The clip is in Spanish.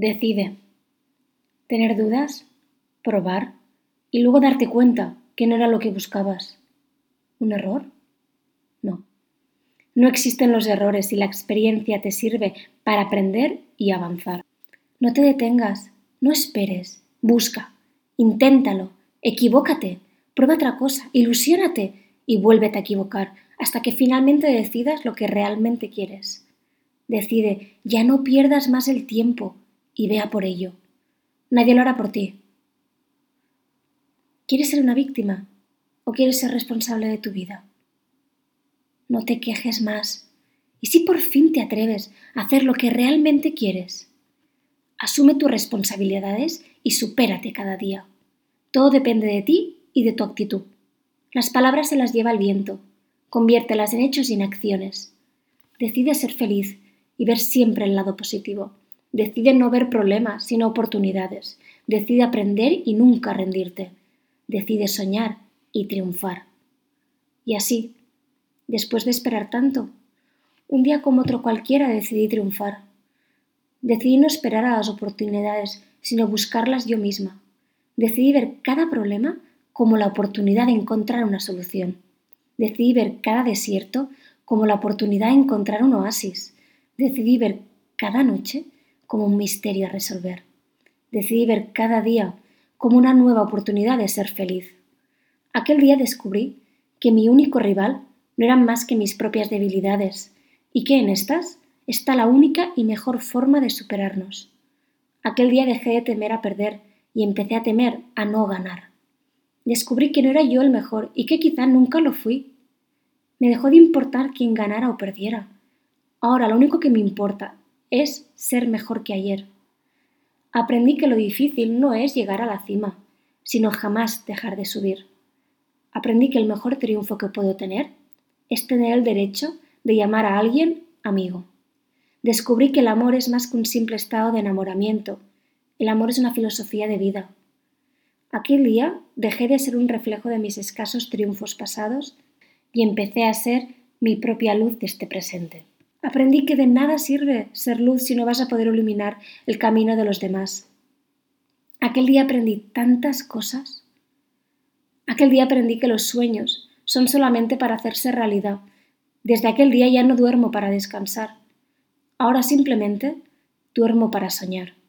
Decide. Tener dudas, probar y luego darte cuenta que no era lo que buscabas. ¿Un error? No. No existen los errores y la experiencia te sirve para aprender y avanzar. No te detengas, no esperes, busca, inténtalo, equivócate, prueba otra cosa, ilusiónate y vuélvete a equivocar hasta que finalmente decidas lo que realmente quieres. Decide, ya no pierdas más el tiempo, y vea por ello. Nadie lo hará por ti. ¿Quieres ser una víctima o quieres ser responsable de tu vida? No te quejes más. ¿Y si por fin te atreves a hacer lo que realmente quieres? Asume tus responsabilidades y supérate cada día. Todo depende de ti y de tu actitud. Las palabras se las lleva el viento. Conviértelas en hechos y en acciones. Decide ser feliz y ver siempre el lado positivo. Decide no ver problemas, sino oportunidades. Decide aprender y nunca rendirte. Decide soñar y triunfar. Y así, después de esperar tanto, un día como otro cualquiera decidí triunfar. Decidí no esperar a las oportunidades, sino buscarlas yo misma. Decidí ver cada problema como la oportunidad de encontrar una solución. Decidí ver cada desierto como la oportunidad de encontrar un oasis. Decidí ver cada noche como un misterio a resolver. Decidí ver cada día como una nueva oportunidad de ser feliz. Aquel día descubrí que mi único rival no eran más que mis propias debilidades y que en estas está la única y mejor forma de superarnos. Aquel día dejé de temer a perder y empecé a temer a no ganar. Descubrí que no era yo el mejor y que quizá nunca lo fui. Me dejó de importar quién ganara o perdiera. Ahora lo único que me importa es ser mejor que ayer. Aprendí que lo difícil no es llegar a la cima, sino jamás dejar de subir. Aprendí que el mejor triunfo que puedo tener es tener el derecho de llamar a alguien amigo. Descubrí que el amor es más que un simple estado de enamoramiento. El amor es una filosofía de vida. Aquel día dejé de ser un reflejo de mis escasos triunfos pasados y empecé a ser mi propia luz de este presente. Aprendí que de nada sirve ser luz si no vas a poder iluminar el camino de los demás. Aquel día aprendí tantas cosas. Aquel día aprendí que los sueños son solamente para hacerse realidad. Desde aquel día ya no duermo para descansar. Ahora simplemente duermo para soñar.